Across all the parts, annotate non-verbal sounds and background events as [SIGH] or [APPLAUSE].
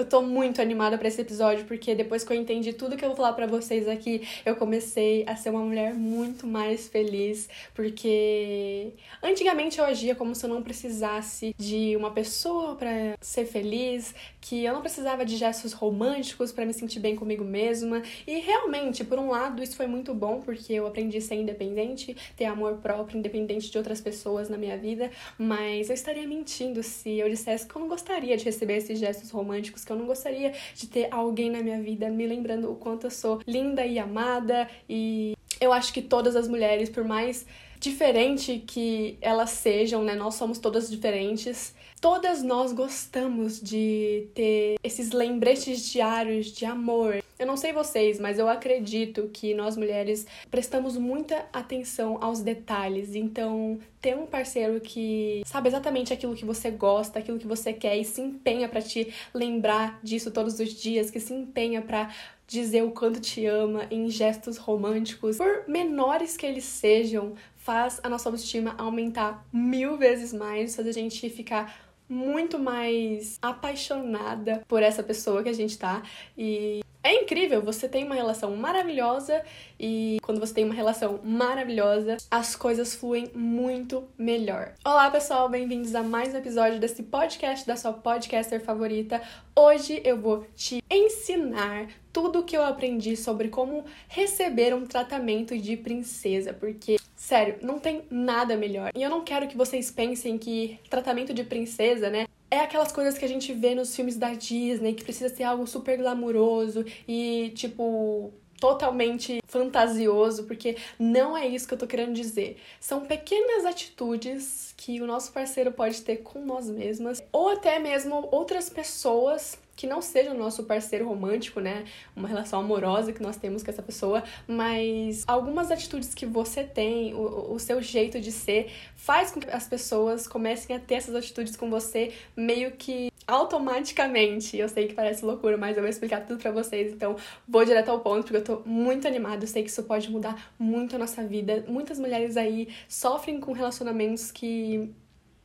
Eu tô muito animada para esse episódio porque depois que eu entendi tudo que eu vou falar para vocês aqui, eu comecei a ser uma mulher muito mais feliz, porque antigamente eu agia como se eu não precisasse de uma pessoa para ser feliz, que eu não precisava de gestos românticos para me sentir bem comigo mesma. E realmente, por um lado, isso foi muito bom porque eu aprendi a ser independente, ter amor próprio, independente de outras pessoas na minha vida, mas eu estaria mentindo se eu dissesse que eu não gostaria de receber esses gestos românticos, que eu não gostaria de ter alguém na minha vida me lembrando o quanto eu sou linda e amada e eu acho que todas as mulheres, por mais diferente que elas sejam, né? Nós somos todas diferentes. Todas nós gostamos de ter esses lembretes diários de amor. Eu não sei vocês, mas eu acredito que nós mulheres prestamos muita atenção aos detalhes. Então, ter um parceiro que sabe exatamente aquilo que você gosta, aquilo que você quer e se empenha para te lembrar disso todos os dias, que se empenha para dizer o quanto te ama em gestos românticos, por menores que eles sejam, faz a nossa autoestima aumentar mil vezes mais, faz a gente ficar muito mais apaixonada por essa pessoa que a gente tá. E é incrível, você tem uma relação maravilhosa e quando você tem uma relação maravilhosa, as coisas fluem muito melhor. Olá, pessoal, bem-vindos a mais um episódio desse podcast da sua podcaster favorita. Hoje eu vou te ensinar tudo o que eu aprendi sobre como receber um tratamento de princesa, porque Sério, não tem nada melhor. E eu não quero que vocês pensem que tratamento de princesa, né? É aquelas coisas que a gente vê nos filmes da Disney, que precisa ser algo super glamuroso e, tipo, totalmente fantasioso, porque não é isso que eu tô querendo dizer. São pequenas atitudes que o nosso parceiro pode ter com nós mesmas, ou até mesmo outras pessoas que não seja o nosso parceiro romântico, né? Uma relação amorosa que nós temos com essa pessoa, mas algumas atitudes que você tem, o, o seu jeito de ser, faz com que as pessoas comecem a ter essas atitudes com você meio que automaticamente. Eu sei que parece loucura, mas eu vou explicar tudo para vocês, então vou direto ao ponto, porque eu tô muito animada, eu sei que isso pode mudar muito a nossa vida. Muitas mulheres aí sofrem com relacionamentos que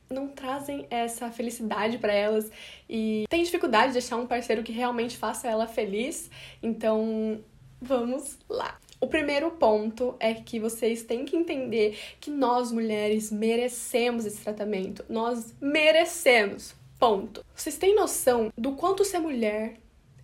não trazem essa felicidade para elas e tem dificuldade de achar um parceiro que realmente faça ela feliz. Então, vamos lá. O primeiro ponto é que vocês têm que entender que nós mulheres merecemos esse tratamento. Nós merecemos. Ponto. Vocês têm noção do quanto ser mulher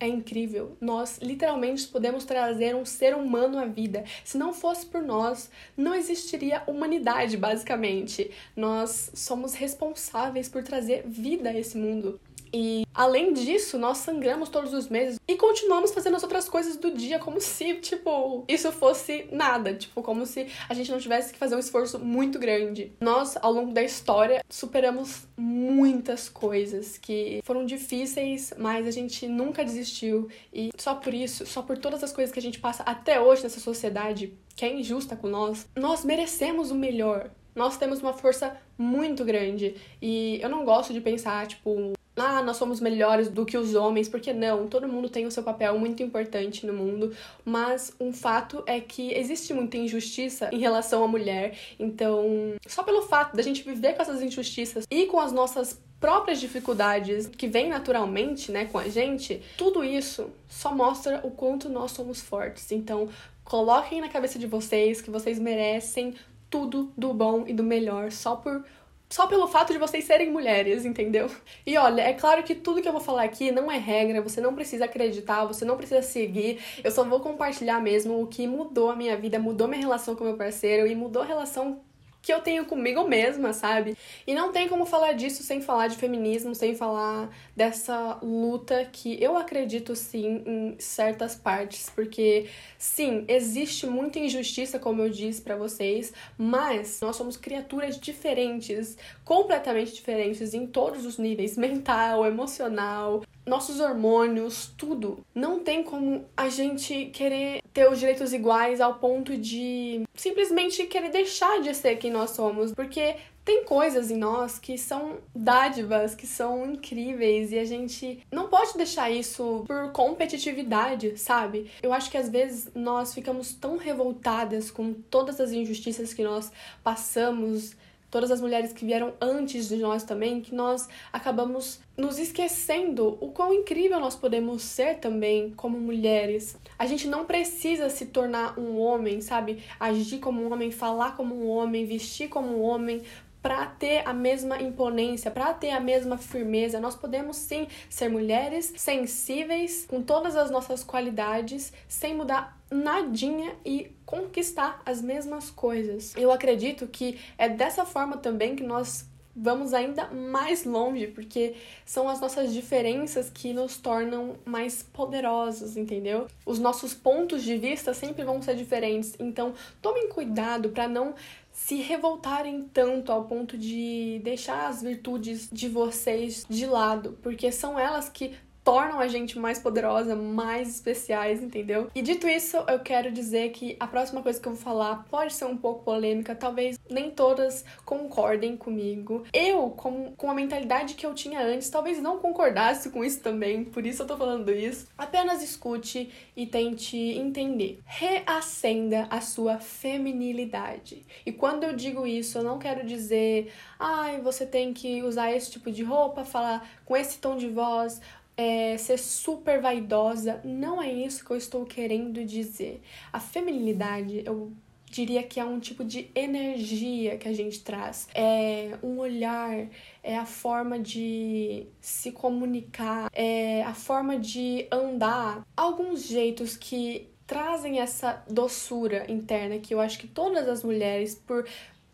é incrível. Nós literalmente podemos trazer um ser humano à vida. Se não fosse por nós, não existiria humanidade, basicamente. Nós somos responsáveis por trazer vida a esse mundo. E além disso, nós sangramos todos os meses e continuamos fazendo as outras coisas do dia como se, tipo, isso fosse nada, tipo, como se a gente não tivesse que fazer um esforço muito grande. Nós, ao longo da história, superamos muitas coisas que foram difíceis, mas a gente nunca desistiu e só por isso, só por todas as coisas que a gente passa até hoje nessa sociedade que é injusta com nós, nós merecemos o melhor. Nós temos uma força muito grande e eu não gosto de pensar, tipo, ah, nós somos melhores do que os homens, porque não, todo mundo tem o seu papel muito importante no mundo, mas um fato é que existe muita injustiça em relação à mulher, então, só pelo fato da gente viver com essas injustiças e com as nossas próprias dificuldades que vêm naturalmente, né, com a gente, tudo isso só mostra o quanto nós somos fortes. Então, coloquem na cabeça de vocês que vocês merecem tudo do bom e do melhor só por só pelo fato de vocês serem mulheres, entendeu? E olha, é claro que tudo que eu vou falar aqui não é regra, você não precisa acreditar, você não precisa seguir. Eu só vou compartilhar mesmo o que mudou a minha vida, mudou minha relação com meu parceiro e mudou a relação que eu tenho comigo mesma, sabe? E não tem como falar disso sem falar de feminismo, sem falar dessa luta que eu acredito sim em certas partes, porque sim, existe muita injustiça, como eu disse para vocês, mas nós somos criaturas diferentes, completamente diferentes em todos os níveis, [LAUGHS] mental, emocional, nossos hormônios, tudo. Não tem como a gente querer ter os direitos iguais ao ponto de simplesmente querer deixar de ser quem nós somos, porque tem coisas em nós que são dádivas, que são incríveis e a gente não pode deixar isso por competitividade, sabe? Eu acho que às vezes nós ficamos tão revoltadas com todas as injustiças que nós passamos todas as mulheres que vieram antes de nós também, que nós acabamos nos esquecendo o quão incrível nós podemos ser também como mulheres. A gente não precisa se tornar um homem, sabe? Agir como um homem, falar como um homem, vestir como um homem para ter a mesma imponência, para ter a mesma firmeza. Nós podemos sim ser mulheres sensíveis, com todas as nossas qualidades, sem mudar nadinha e conquistar as mesmas coisas. Eu acredito que é dessa forma também que nós vamos ainda mais longe, porque são as nossas diferenças que nos tornam mais poderosos, entendeu? Os nossos pontos de vista sempre vão ser diferentes, então tomem cuidado para não se revoltarem tanto ao ponto de deixar as virtudes de vocês de lado, porque são elas que tornam a gente mais poderosa, mais especiais, entendeu? E dito isso, eu quero dizer que a próxima coisa que eu vou falar pode ser um pouco polêmica, talvez nem todas concordem comigo. Eu, com, com a mentalidade que eu tinha antes, talvez não concordasse com isso também, por isso eu tô falando isso. Apenas escute e tente entender. Reacenda a sua feminilidade. E quando eu digo isso, eu não quero dizer, ai, você tem que usar esse tipo de roupa, falar com esse tom de voz é, ser super vaidosa. Não é isso que eu estou querendo dizer. A feminilidade, eu diria que é um tipo de energia que a gente traz. É um olhar, é a forma de se comunicar, é a forma de andar. Alguns jeitos que trazem essa doçura interna que eu acho que todas as mulheres, por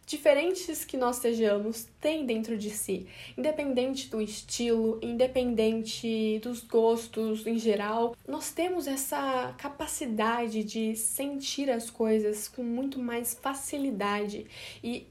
diferentes que nós sejamos, têm dentro de si, independente do estilo, independente dos gostos em geral, nós temos essa capacidade de sentir as coisas com muito mais facilidade. E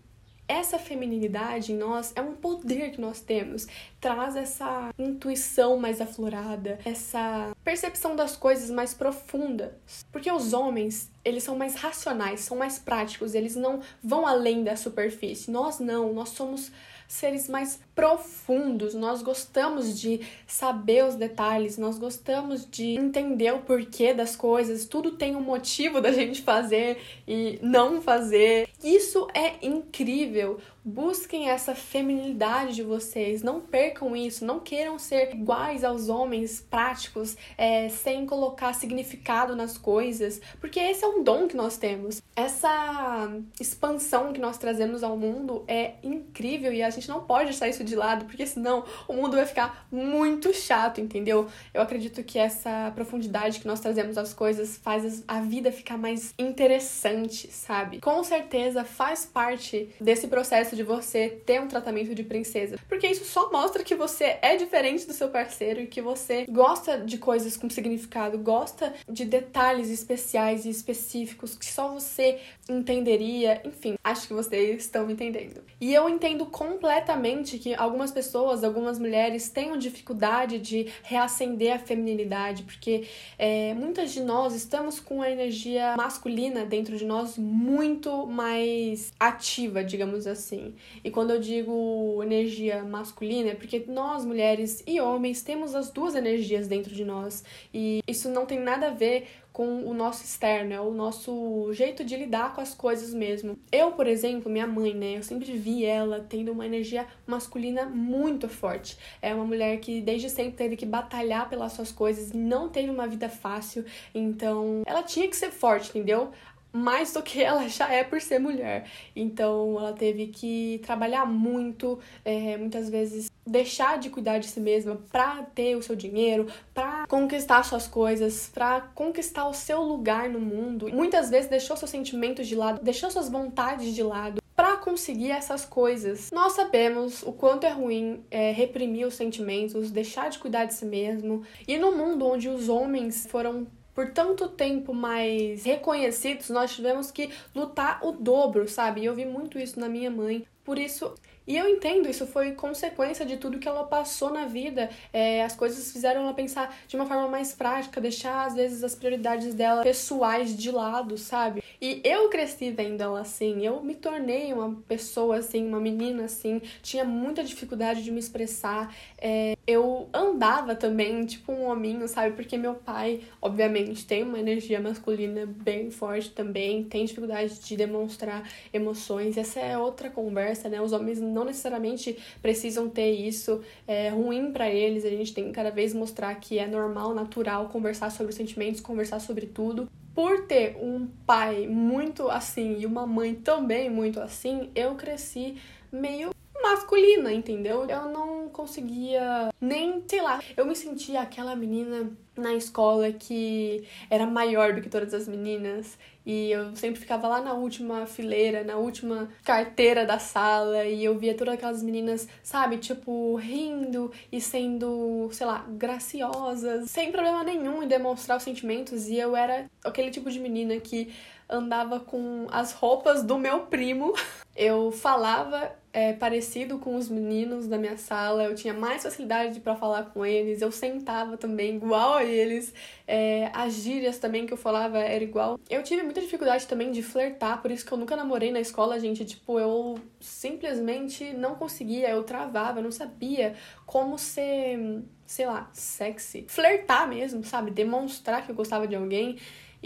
essa feminilidade em nós é um poder que nós temos, traz essa intuição mais aflorada, essa percepção das coisas mais profunda. Porque os homens, eles são mais racionais, são mais práticos, eles não vão além da superfície. Nós não, nós somos seres mais profundos, nós gostamos de saber os detalhes, nós gostamos de entender o porquê das coisas, tudo tem um motivo da [LAUGHS] gente fazer e não fazer. Isso é incrível. Busquem essa feminilidade de vocês, não percam isso, não queiram ser iguais aos homens práticos, é, sem colocar significado nas coisas, porque esse é um dom que nós temos. Essa expansão que nós trazemos ao mundo é incrível e a gente não pode deixar isso de lado, porque senão o mundo vai ficar muito chato, entendeu? Eu acredito que essa profundidade que nós trazemos às coisas faz a vida ficar mais interessante, sabe? Com certeza faz parte desse processo de você ter um tratamento de princesa. Porque isso só mostra que você é diferente do seu parceiro e que você gosta de coisas com significado, gosta de detalhes especiais e específicos que só você entenderia. Enfim, acho que vocês estão me entendendo. E eu entendo completamente que algumas pessoas, algumas mulheres tenham dificuldade de reacender a feminilidade, porque é, muitas de nós estamos com a energia masculina dentro de nós muito mais ativa, digamos assim. E quando eu digo energia masculina, é porque nós, mulheres e homens, temos as duas energias dentro de nós. E isso não tem nada a ver com o nosso externo, é o nosso jeito de lidar com as coisas mesmo. Eu, por exemplo, minha mãe, né, eu sempre vi ela tendo uma energia masculina muito forte. É uma mulher que desde sempre teve que batalhar pelas suas coisas, não teve uma vida fácil, então ela tinha que ser forte, entendeu? Mais do que ela já é por ser mulher. Então ela teve que trabalhar muito, é, muitas vezes deixar de cuidar de si mesma para ter o seu dinheiro, para conquistar suas coisas, para conquistar o seu lugar no mundo. Muitas vezes deixou seus sentimentos de lado, deixou suas vontades de lado para conseguir essas coisas. Nós sabemos o quanto é ruim é, reprimir os sentimentos, deixar de cuidar de si mesmo. E no mundo onde os homens foram por tanto tempo mais reconhecidos, nós tivemos que lutar o dobro, sabe? E eu vi muito isso na minha mãe. Por isso, E eu entendo, isso foi consequência de tudo que ela passou na vida. É, as coisas fizeram ela pensar de uma forma mais prática, deixar às vezes as prioridades dela pessoais de lado, sabe? E eu cresci vendo ela assim, eu me tornei uma pessoa assim, uma menina assim, tinha muita dificuldade de me expressar. É, eu andava também, tipo um hominho, sabe? Porque meu pai, obviamente, tem uma energia masculina bem forte também, tem dificuldade de demonstrar emoções. Essa é outra conversa, né? Os homens necessariamente precisam ter isso. É ruim para eles, a gente tem que cada vez mostrar que é normal, natural conversar sobre sentimentos, conversar sobre tudo por ter um pai muito assim e uma mãe também muito assim, eu cresci meio masculina, entendeu? Eu não conseguia nem, sei lá, eu me sentia aquela menina na escola que era maior do que todas as meninas e eu sempre ficava lá na última fileira, na última carteira da sala e eu via todas aquelas meninas, sabe, tipo, rindo e sendo, sei lá, graciosas, sem problema nenhum em demonstrar os sentimentos e eu era aquele tipo de menina que andava com as roupas do meu primo. [LAUGHS] Eu falava é, parecido com os meninos da minha sala, eu tinha mais facilidade para falar com eles, eu sentava também igual a eles, é, as gírias também que eu falava era igual. Eu tive muita dificuldade também de flertar, por isso que eu nunca namorei na escola, gente. Tipo, eu simplesmente não conseguia, eu travava, eu não sabia como ser, sei lá, sexy. Flertar mesmo, sabe? Demonstrar que eu gostava de alguém.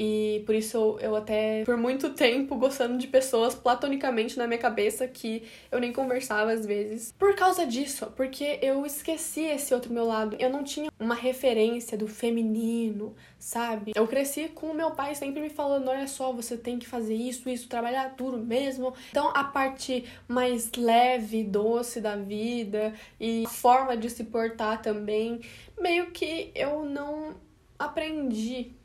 E por isso eu até, por muito tempo, gostando de pessoas platonicamente na minha cabeça que eu nem conversava às vezes. Por causa disso, porque eu esqueci esse outro meu lado. Eu não tinha uma referência do feminino, sabe? Eu cresci com o meu pai sempre me falando: olha só, você tem que fazer isso, isso, trabalhar duro mesmo. Então a parte mais leve, doce da vida e a forma de se portar também, meio que eu não aprendi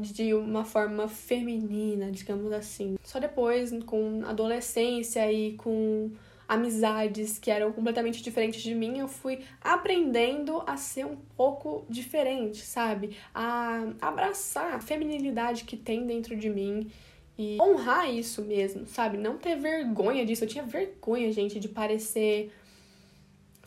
de uma forma feminina, digamos assim. Só depois, com adolescência e com amizades que eram completamente diferentes de mim, eu fui aprendendo a ser um pouco diferente, sabe? A abraçar a feminilidade que tem dentro de mim e honrar isso mesmo, sabe? Não ter vergonha disso. Eu tinha vergonha, gente, de parecer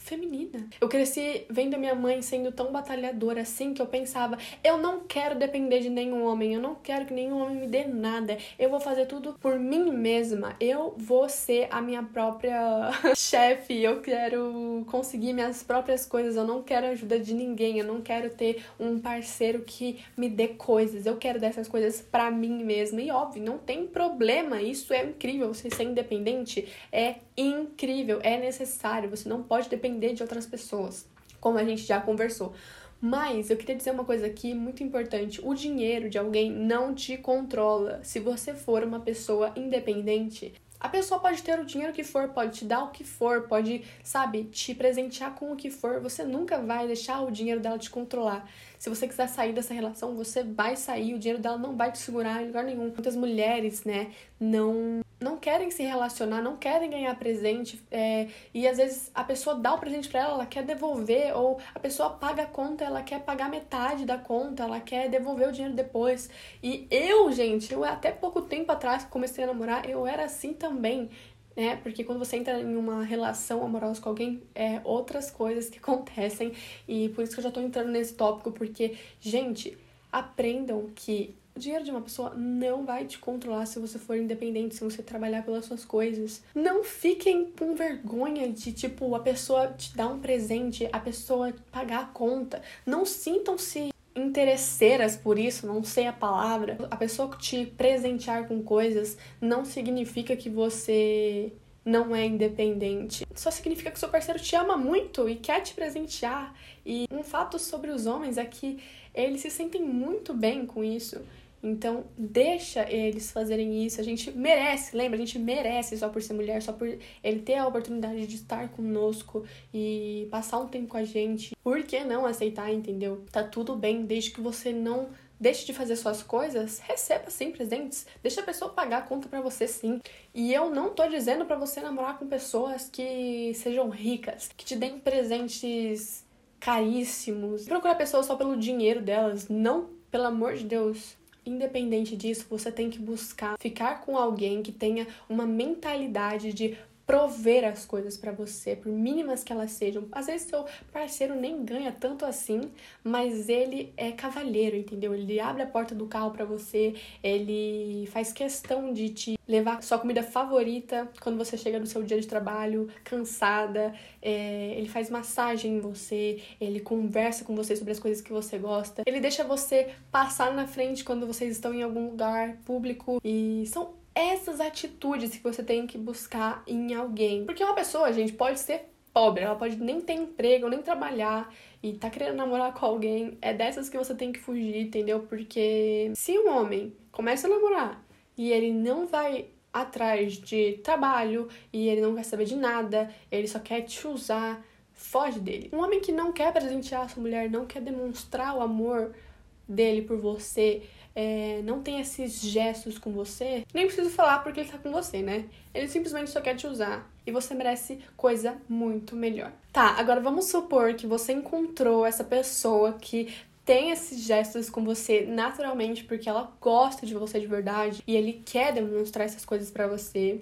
feminina. Eu cresci vendo a minha mãe sendo tão batalhadora assim que eu pensava, eu não quero depender de nenhum homem, eu não quero que nenhum homem me dê nada. Eu vou fazer tudo por mim mesma. Eu vou ser a minha própria [LAUGHS] chefe, eu quero conseguir minhas próprias coisas, eu não quero ajuda de ninguém, eu não quero ter um parceiro que me dê coisas. Eu quero dessas coisas para mim mesma. E óbvio, não tem problema, isso é incrível. Você ser independente é incrível, é necessário. Você não pode depender de outras pessoas, como a gente já conversou. Mas eu queria dizer uma coisa aqui muito importante: o dinheiro de alguém não te controla. Se você for uma pessoa independente, a pessoa pode ter o dinheiro que for, pode te dar o que for, pode, sabe, te presentear com o que for. Você nunca vai deixar o dinheiro dela te controlar. Se você quiser sair dessa relação, você vai sair, o dinheiro dela não vai te segurar em lugar nenhum. Muitas mulheres, né, não não querem se relacionar, não querem ganhar presente, é, e às vezes a pessoa dá o presente para ela, ela quer devolver, ou a pessoa paga a conta, ela quer pagar metade da conta, ela quer devolver o dinheiro depois. E eu, gente, eu até pouco tempo atrás que comecei a namorar, eu era assim também né? Porque quando você entra em uma relação amorosa com alguém, é outras coisas que [LAUGHS] acontecem. E por isso que eu já tô entrando nesse tópico, porque, gente, aprendam que o dinheiro de uma pessoa não vai te controlar se você for independente, se você trabalhar pelas suas coisas. Não fiquem com vergonha de, tipo, a pessoa te dar um presente, a pessoa pagar a conta. Não sintam-se interesseiras por isso, não sei a palavra. A pessoa te presentear com coisas não significa que você não é independente. Só significa que seu parceiro te ama muito e quer te presentear. E um fato sobre os homens é que eles se sentem muito bem com isso. Então, deixa eles fazerem isso. A gente merece, lembra? A gente merece só por ser mulher, só por ele ter a oportunidade de estar conosco e passar um tempo com a gente. Por que não aceitar, entendeu? Tá tudo bem, desde que você não deixe de fazer suas coisas, receba sim presentes. Deixa a pessoa pagar a conta para você sim. E eu não tô dizendo para você namorar com pessoas que sejam ricas, que te deem presentes caríssimos. Procurar pessoas só pelo dinheiro delas, não, pelo amor de Deus. Independente disso, você tem que buscar ficar com alguém que tenha uma mentalidade de prover as coisas para você, por mínimas que elas sejam. Às vezes seu parceiro nem ganha tanto assim, mas ele é cavalheiro, entendeu? Ele abre a porta do carro para você, ele faz questão de te levar sua comida favorita quando você chega no seu dia de trabalho, cansada, é, ele faz massagem em você, ele conversa com você sobre as coisas que você gosta, ele deixa você passar na frente quando vocês estão em algum lugar público e são essas atitudes que você tem que buscar em alguém. Porque uma pessoa, gente, pode ser pobre, ela pode nem ter emprego, nem trabalhar e tá querendo namorar com alguém. É dessas que você tem que fugir, entendeu? Porque se um homem começa a namorar e ele não vai atrás de trabalho e ele não quer saber de nada, ele só quer te usar, foge dele. Um homem que não quer presentear a sua mulher, não quer demonstrar o amor dele por você, é, não tem esses gestos com você, nem preciso falar porque ele tá com você, né? Ele simplesmente só quer te usar e você merece coisa muito melhor. Tá, agora vamos supor que você encontrou essa pessoa que tem esses gestos com você naturalmente porque ela gosta de você de verdade e ele quer demonstrar essas coisas para você.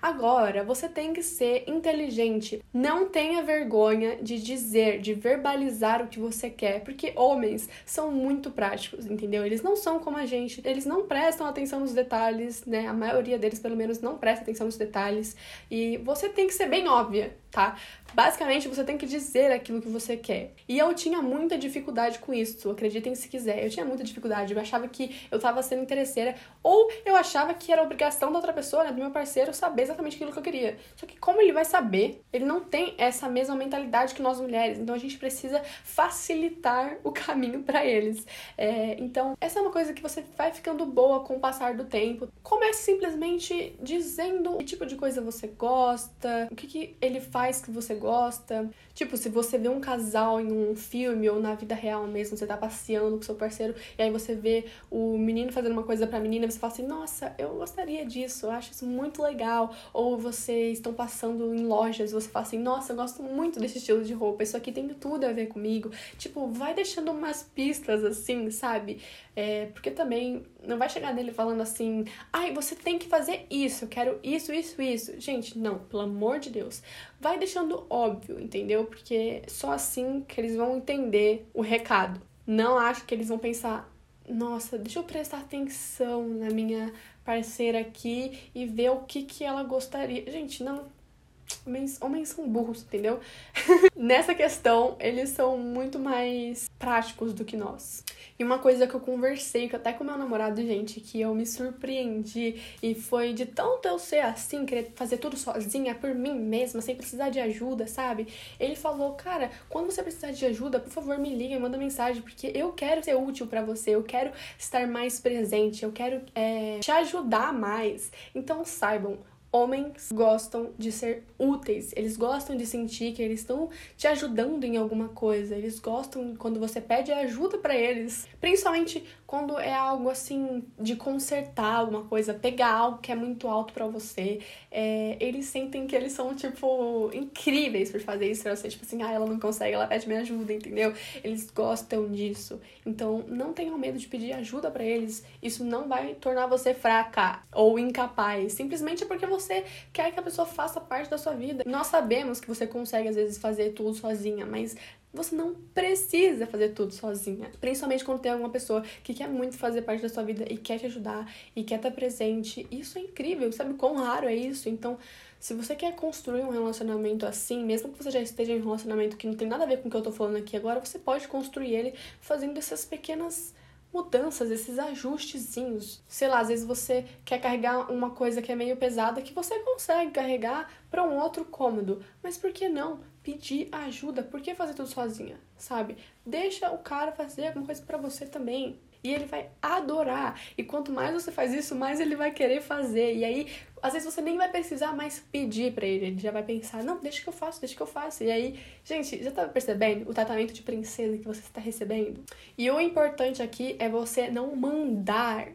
Agora, você tem que ser inteligente. Não tenha vergonha de dizer, de verbalizar o que você quer, porque homens são muito práticos, entendeu? Eles não são como a gente, eles não prestam atenção nos detalhes, né? A maioria deles, pelo menos, não presta atenção nos detalhes. E você tem que ser bem óbvia, tá? Basicamente, você tem que dizer aquilo que você quer. E eu tinha muita dificuldade com isso, acreditem se quiser. Eu tinha muita dificuldade. Eu achava que eu tava sendo interesseira, ou eu achava que era obrigação da outra pessoa, né, do meu parceiro, saber exatamente aquilo que eu queria. Só que como ele vai saber, ele não tem essa mesma mentalidade que nós mulheres. Então a gente precisa facilitar o caminho para eles. É, então, essa é uma coisa que você vai ficando boa com o passar do tempo. Comece simplesmente dizendo que tipo de coisa você gosta, o que, que ele faz que você gosta. Tipo, se você vê um casal em um filme ou na vida real mesmo, você tá passeando com seu parceiro e aí você vê o menino fazendo uma coisa pra menina, você fala assim: Nossa, eu gostaria disso, eu acho isso muito legal. Ou vocês estão passando em lojas você fala assim: Nossa, eu gosto muito desse estilo de roupa, isso aqui tem tudo a ver comigo. Tipo, vai deixando umas pistas assim, sabe? É, porque também não vai chegar nele falando assim: Ai, você tem que fazer isso, eu quero isso, isso, isso. Gente, não, pelo amor de Deus. Vai deixando óbvio, entendeu? Porque só assim que eles vão entender o recado. Não acho que eles vão pensar: Nossa, deixa eu prestar atenção na minha parceira aqui e ver o que, que ela gostaria. Gente, não, Homens, homens são burros, entendeu? [LAUGHS] Nessa questão, eles são muito mais práticos do que nós. E uma coisa que eu conversei até com meu namorado, gente, que eu me surpreendi e foi de tanto eu ser assim, querer fazer tudo sozinha por mim mesma, sem precisar de ajuda, sabe? Ele falou, cara, quando você precisar de ajuda, por favor, me liga e manda mensagem, porque eu quero ser útil para você, eu quero estar mais presente, eu quero é, te ajudar mais. Então saibam, Homens gostam de ser úteis, eles gostam de sentir que eles estão te ajudando em alguma coisa, eles gostam quando você pede ajuda para eles, principalmente quando é algo assim de consertar alguma coisa, pegar algo que é muito alto para você. É, eles sentem que eles são, tipo, incríveis por fazer isso pra você, tipo assim, ah, ela não consegue, ela pede me ajuda, entendeu? Eles gostam disso. Então, não tenham medo de pedir ajuda para eles, isso não vai tornar você fraca ou incapaz, simplesmente porque você quer que a pessoa faça parte da sua vida. Nós sabemos que você consegue, às vezes, fazer tudo sozinha, mas você não precisa fazer tudo sozinha. Principalmente quando tem alguma pessoa que quer muito fazer parte da sua vida e quer te ajudar e quer estar presente. Isso é incrível, sabe quão raro é isso? Então, se você quer construir um relacionamento assim, mesmo que você já esteja em um relacionamento que não tem nada a ver com o que eu tô falando aqui agora, você pode construir ele fazendo essas pequenas mudanças, esses ajustezinhos. Sei lá, às vezes você quer carregar uma coisa que é meio pesada que você consegue carregar para um outro cômodo, mas por que não pedir ajuda? Por que fazer tudo sozinha, sabe? Deixa o cara fazer alguma coisa para você também. E ele vai adorar. E quanto mais você faz isso, mais ele vai querer fazer. E aí, às vezes você nem vai precisar mais pedir para ele. Ele já vai pensar: não, deixa que eu faço, deixa que eu faço. E aí, gente, já tá percebendo o tratamento de princesa que você está recebendo? E o importante aqui é você não mandar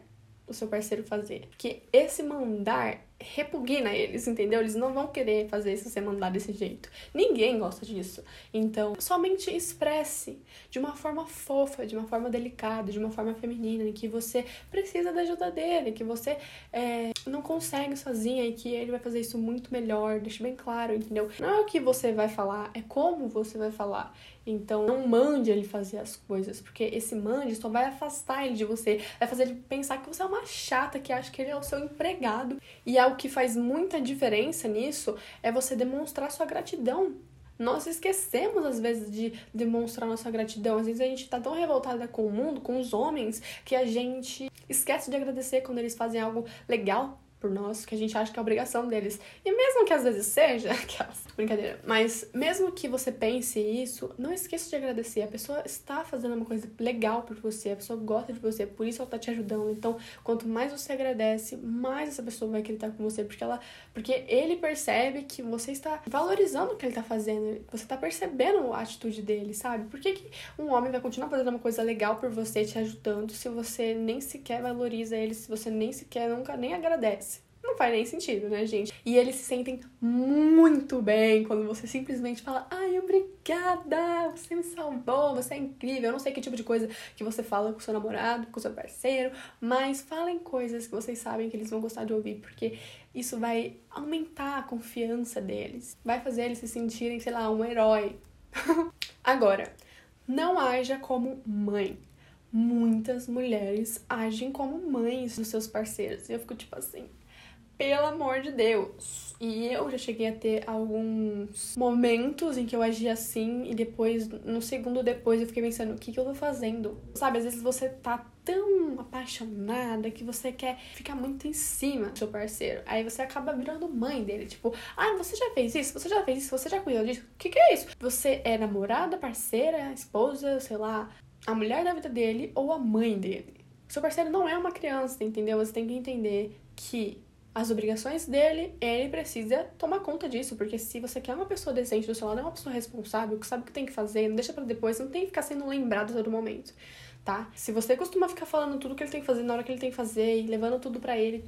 o seu parceiro fazer. Porque esse mandar repugna eles, entendeu? Eles não vão querer fazer isso você mandar desse jeito. Ninguém gosta disso. Então, somente expresse de uma forma fofa, de uma forma delicada, de uma forma feminina, em que você precisa da ajuda dele, que você é, não consegue sozinha e que ele vai fazer isso muito melhor. Deixe bem claro, entendeu? Não é o que você vai falar, é como você vai falar. Então, não mande ele fazer as coisas, porque esse mande só vai afastar ele de você, vai fazer ele pensar que você é uma chata, que acha que ele é o seu empregado. E é o que faz muita diferença nisso é você demonstrar sua gratidão. Nós esquecemos, às vezes, de demonstrar nossa gratidão. Às vezes a gente tá tão revoltada com o mundo, com os homens, que a gente esquece de agradecer quando eles fazem algo legal por nós, que a gente acha que é obrigação deles. E mesmo que às vezes seja, [LAUGHS] aquelas, brincadeira, mas mesmo que você pense isso, não esqueça de agradecer. A pessoa está fazendo uma coisa legal por você, a pessoa gosta de você, por isso ela tá te ajudando. Então, quanto mais você agradece, mais essa pessoa vai acreditar com você, porque ela, porque ele percebe que você está valorizando o que ele tá fazendo, você tá percebendo a atitude dele, sabe? Por que, que um homem vai continuar fazendo uma coisa legal por você, te ajudando, se você nem sequer valoriza ele, se você nem sequer nunca nem agradece? Não faz nem sentido, né, gente? E eles se sentem muito bem quando você simplesmente fala: Ai, obrigada, você me salvou, você é incrível. Eu não sei que tipo de coisa que você fala com seu namorado, com seu parceiro, mas falem coisas que vocês sabem que eles vão gostar de ouvir, porque isso vai aumentar a confiança deles, vai fazer eles se sentirem, sei lá, um herói. [LAUGHS] Agora, não haja como mãe muitas mulheres agem como mães dos seus parceiros. E eu fico tipo assim, pelo amor de Deus. E eu já cheguei a ter alguns momentos em que eu agi assim e depois, no segundo depois, eu fiquei pensando, o que, que eu tô fazendo? Sabe, às vezes você tá tão apaixonada que você quer ficar muito em cima do seu parceiro. Aí você acaba virando mãe dele. Tipo, ah, você já fez isso? Você já fez isso? Você já cuidou disso? O que, que é isso? Você é namorada, parceira, esposa, sei lá, a mulher da vida dele ou a mãe dele. Seu parceiro não é uma criança, entendeu? Você tem que entender que as obrigações dele, ele precisa tomar conta disso, porque se você quer uma pessoa decente do seu lado, é uma pessoa responsável, que sabe o que tem que fazer, não deixa para depois, não tem que ficar sendo lembrado a todo momento, tá? Se você costuma ficar falando tudo que ele tem que fazer na hora que ele tem que fazer e levando tudo para ele,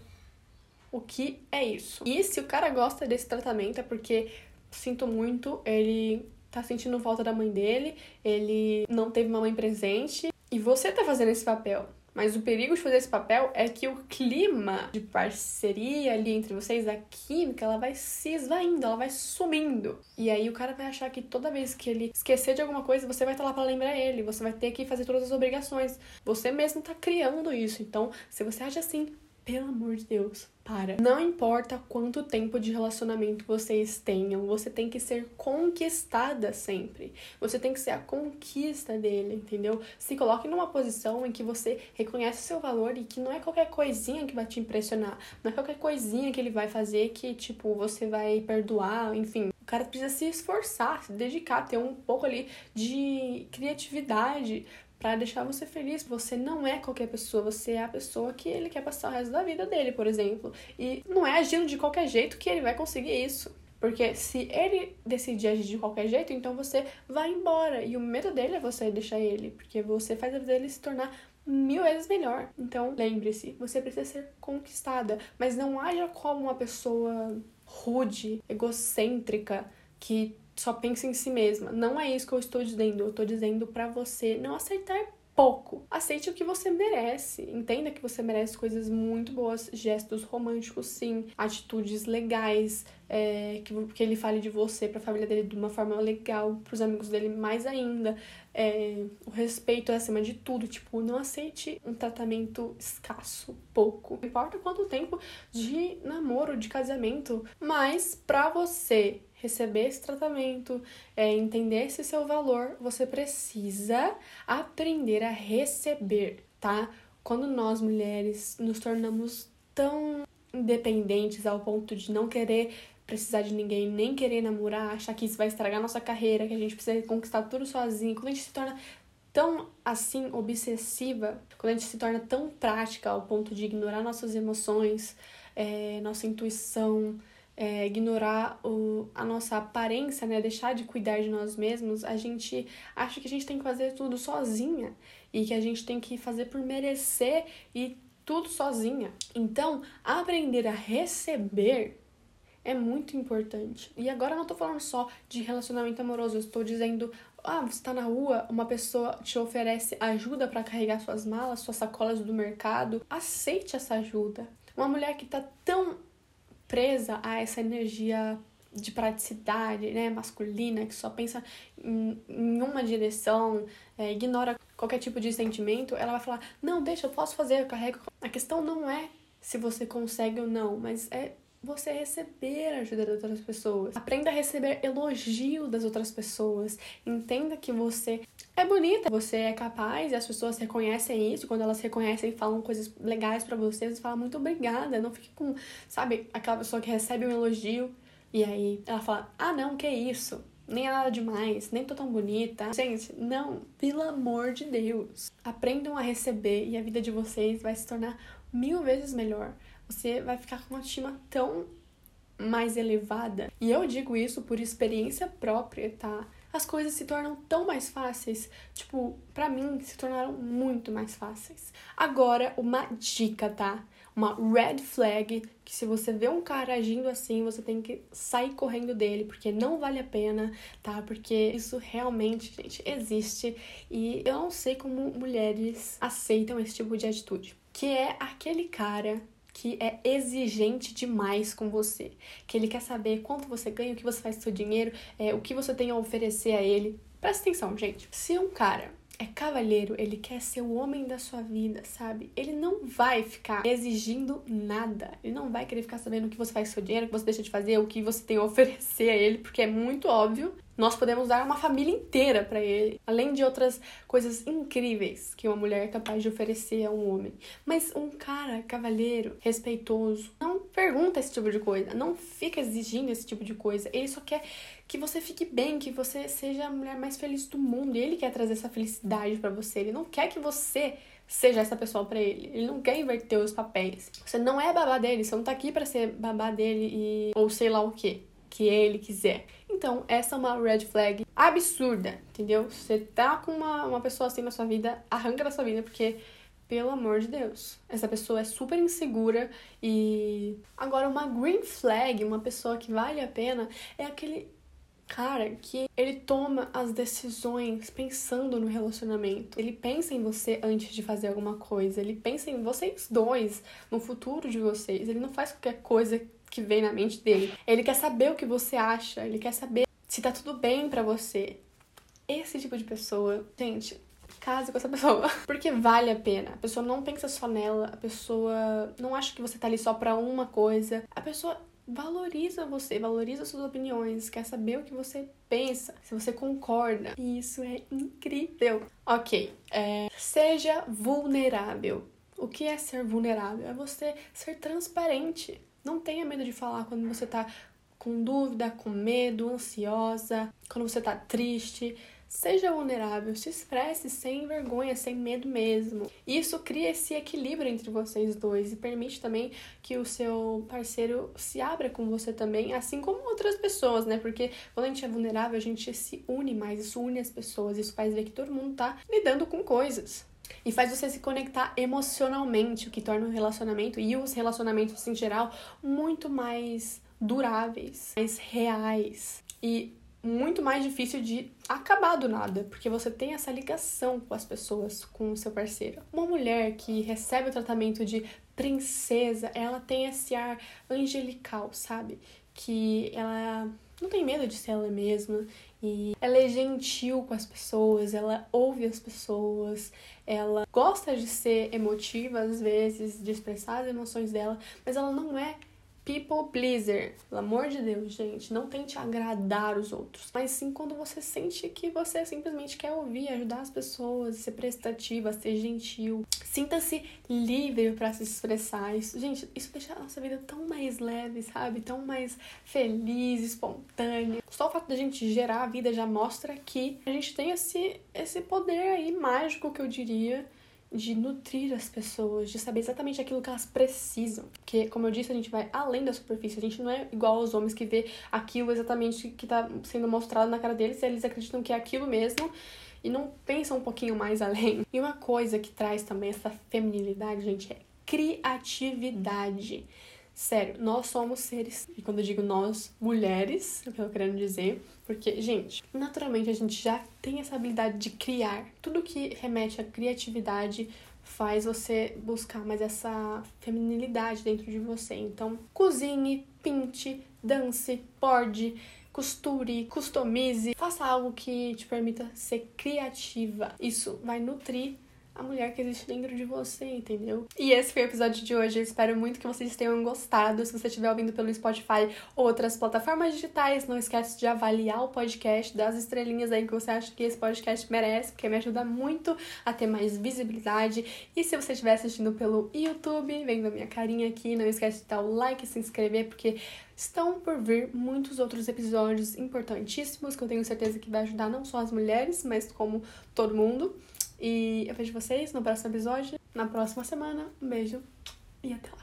o que é isso? E se o cara gosta desse tratamento é porque, sinto muito, ele tá sentindo falta da mãe dele, ele não teve uma mãe presente e você tá fazendo esse papel. Mas o perigo de fazer esse papel é que o clima de parceria ali entre vocês, a química, ela vai se esvaindo, ela vai sumindo. E aí o cara vai achar que toda vez que ele esquecer de alguma coisa, você vai estar lá para lembrar ele, você vai ter que fazer todas as obrigações. Você mesmo tá criando isso. Então, se você age assim, pelo amor de Deus, para. Não importa quanto tempo de relacionamento vocês tenham, você tem que ser conquistada sempre. Você tem que ser a conquista dele, entendeu? Se coloque numa posição em que você reconhece seu valor e que não é qualquer coisinha que vai te impressionar, não é qualquer coisinha que ele vai fazer que, tipo, você vai perdoar, enfim. O cara precisa se esforçar, se dedicar, ter um pouco ali de criatividade para deixar você feliz. Você não é qualquer pessoa, você é a pessoa que ele quer passar o resto da vida dele, por exemplo. E não é agindo de qualquer jeito que ele vai conseguir isso. Porque se ele decidir agir de qualquer jeito, então você vai embora. E o medo dele é você deixar ele, porque você faz a vida dele se tornar mil vezes melhor. Então, lembre-se, você precisa ser conquistada, mas não haja como uma pessoa rude, egocêntrica, que só pensa em si mesma. Não é isso que eu estou dizendo. Eu estou dizendo para você não aceitar pouco. Aceite o que você merece. Entenda que você merece coisas muito boas, gestos românticos, sim, atitudes legais, é, que, que ele fale de você para a família dele de uma forma legal, para os amigos dele mais ainda. É, o respeito é acima de tudo. Tipo, não aceite um tratamento escasso, pouco. Não importa quanto tempo de namoro, de casamento, mas para você receber esse tratamento, é, entender esse seu valor, você precisa aprender a receber, tá? Quando nós mulheres nos tornamos tão independentes ao ponto de não querer precisar de ninguém, nem querer namorar, achar que isso vai estragar nossa carreira, que a gente precisa conquistar tudo sozinho, quando a gente se torna tão assim obsessiva, quando a gente se torna tão prática ao ponto de ignorar nossas emoções, é, nossa intuição, é, ignorar o, a nossa aparência, né? Deixar de cuidar de nós mesmos, a gente acha que a gente tem que fazer tudo sozinha e que a gente tem que fazer por merecer e tudo sozinha. Então, aprender a receber é muito importante. E agora eu não tô falando só de relacionamento amoroso, eu estou dizendo, ah, você tá na rua, uma pessoa te oferece ajuda para carregar suas malas, suas sacolas do mercado, aceite essa ajuda. Uma mulher que tá tão presa a essa energia de praticidade, né, masculina, que só pensa em, em uma direção, é, ignora qualquer tipo de sentimento, ela vai falar: Não, deixa, eu posso fazer, eu carrego. A questão não é se você consegue ou não, mas é você receber a ajuda das outras pessoas. Aprenda a receber elogio das outras pessoas. Entenda que você é bonita, você é capaz e as pessoas reconhecem isso. Quando elas reconhecem e falam coisas legais para você, você fala muito obrigada. Não fique com, sabe, aquela pessoa que recebe um elogio e aí ela fala: ah, não, que isso? Nem é nada demais, nem tô tão bonita. Gente, não, pelo amor de Deus. Aprendam a receber e a vida de vocês vai se tornar mil vezes melhor. Você vai ficar com uma estima tão mais elevada. E eu digo isso por experiência própria, tá? As coisas se tornam tão mais fáceis. Tipo, para mim se tornaram muito mais fáceis. Agora, uma dica, tá? uma red flag, que se você vê um cara agindo assim, você tem que sair correndo dele, porque não vale a pena, tá? Porque isso realmente, gente, existe e eu não sei como mulheres aceitam esse tipo de atitude. Que é aquele cara que é exigente demais com você, que ele quer saber quanto você ganha, o que você faz com seu dinheiro, é, o que você tem a oferecer a ele. Presta atenção, gente. Se um cara é cavalheiro, ele quer ser o homem da sua vida, sabe? Ele não vai ficar exigindo nada. Ele não vai querer ficar sabendo o que você faz com seu dinheiro, o que você deixa de fazer, o que você tem a oferecer a ele, porque é muito óbvio. Nós podemos dar uma família inteira para ele, além de outras coisas incríveis que uma mulher é capaz de oferecer a um homem. Mas um cara cavalheiro, respeitoso, não pergunta esse tipo de coisa, não fica exigindo esse tipo de coisa. Ele só quer que você fique bem, que você seja a mulher mais feliz do mundo. E ele quer trazer essa felicidade para você. Ele não quer que você seja essa pessoa para ele. Ele não quer inverter os papéis. Você não é babá dele, você não tá aqui para ser babá dele e ou sei lá o que que ele quiser. Então, essa é uma red flag absurda, entendeu? Você tá com uma, uma pessoa assim na sua vida, arranca da sua vida, porque pelo amor de Deus. Essa pessoa é super insegura e. Agora, uma green flag, uma pessoa que vale a pena, é aquele cara que ele toma as decisões pensando no relacionamento. Ele pensa em você antes de fazer alguma coisa. Ele pensa em vocês dois, no futuro de vocês. Ele não faz qualquer coisa que vem na mente dele. Ele quer saber o que você acha, ele quer saber se tá tudo bem para você. Esse tipo de pessoa, gente, case com essa [LAUGHS] pessoa. Porque vale a pena. A pessoa não pensa só nela, a pessoa não acha que você tá ali só pra uma coisa. A pessoa valoriza você, valoriza suas opiniões, quer saber o que você pensa, se você concorda. E isso é incrível. Ok, é, seja vulnerável. O que é ser vulnerável? É você ser transparente. Não tenha medo de falar quando você tá com dúvida, com medo, ansiosa, quando você tá triste. Seja vulnerável, se expresse sem vergonha, sem medo mesmo. Isso cria esse equilíbrio entre vocês dois e permite também que o seu parceiro se abra com você também, assim como outras pessoas, né? Porque quando a gente é vulnerável, a gente se une mais, isso une as pessoas, isso faz ver que todo mundo tá lidando com coisas. E faz você se conectar emocionalmente, o que torna o relacionamento e os relacionamentos em geral muito mais duráveis, mais reais. E muito mais difícil de acabar do nada, porque você tem essa ligação com as pessoas, com o seu parceiro. Uma mulher que recebe o tratamento de princesa, ela tem esse ar angelical, sabe? Que ela não tem medo de ser ela mesma e ela é gentil com as pessoas, ela ouve as pessoas, ela gosta de ser emotiva às vezes, de expressar as emoções dela, mas ela não é people pleaser. Pelo amor de Deus, gente, não tente agradar os outros, mas sim quando você sente que você simplesmente quer ouvir, ajudar as pessoas, ser prestativa, ser gentil. Sinta-se livre para se expressar. Isso, gente, isso deixa a nossa vida tão mais leve, sabe? Tão mais feliz, espontânea. Só o fato da gente gerar a vida já mostra que a gente tem esse, esse poder aí mágico que eu diria de nutrir as pessoas, de saber exatamente aquilo que elas precisam. Porque, como eu disse, a gente vai além da superfície. A gente não é igual aos homens que vê aquilo exatamente que tá sendo mostrado na cara deles e eles acreditam que é aquilo mesmo e não pensam um pouquinho mais além. E uma coisa que traz também essa feminilidade, gente, é criatividade. Sério, nós somos seres, e quando eu digo nós, mulheres, é o que eu tô querendo dizer, porque, gente, naturalmente a gente já tem essa habilidade de criar. Tudo que remete à criatividade faz você buscar mais essa feminilidade dentro de você. Então, cozinhe, pinte, dance, borde, costure, customize, faça algo que te permita ser criativa. Isso vai nutrir a mulher que existe dentro de você, entendeu? E esse foi o episódio de hoje. Eu espero muito que vocês tenham gostado. Se você estiver ouvindo pelo Spotify ou outras plataformas digitais, não esquece de avaliar o podcast, das estrelinhas aí que você acha que esse podcast merece, porque me ajuda muito a ter mais visibilidade. E se você estiver assistindo pelo YouTube, vendo a minha carinha aqui, não esquece de dar o like e se inscrever, porque estão por vir muitos outros episódios importantíssimos que eu tenho certeza que vai ajudar não só as mulheres, mas como todo mundo. E eu vejo vocês no próximo episódio, na próxima semana. Um beijo e até lá!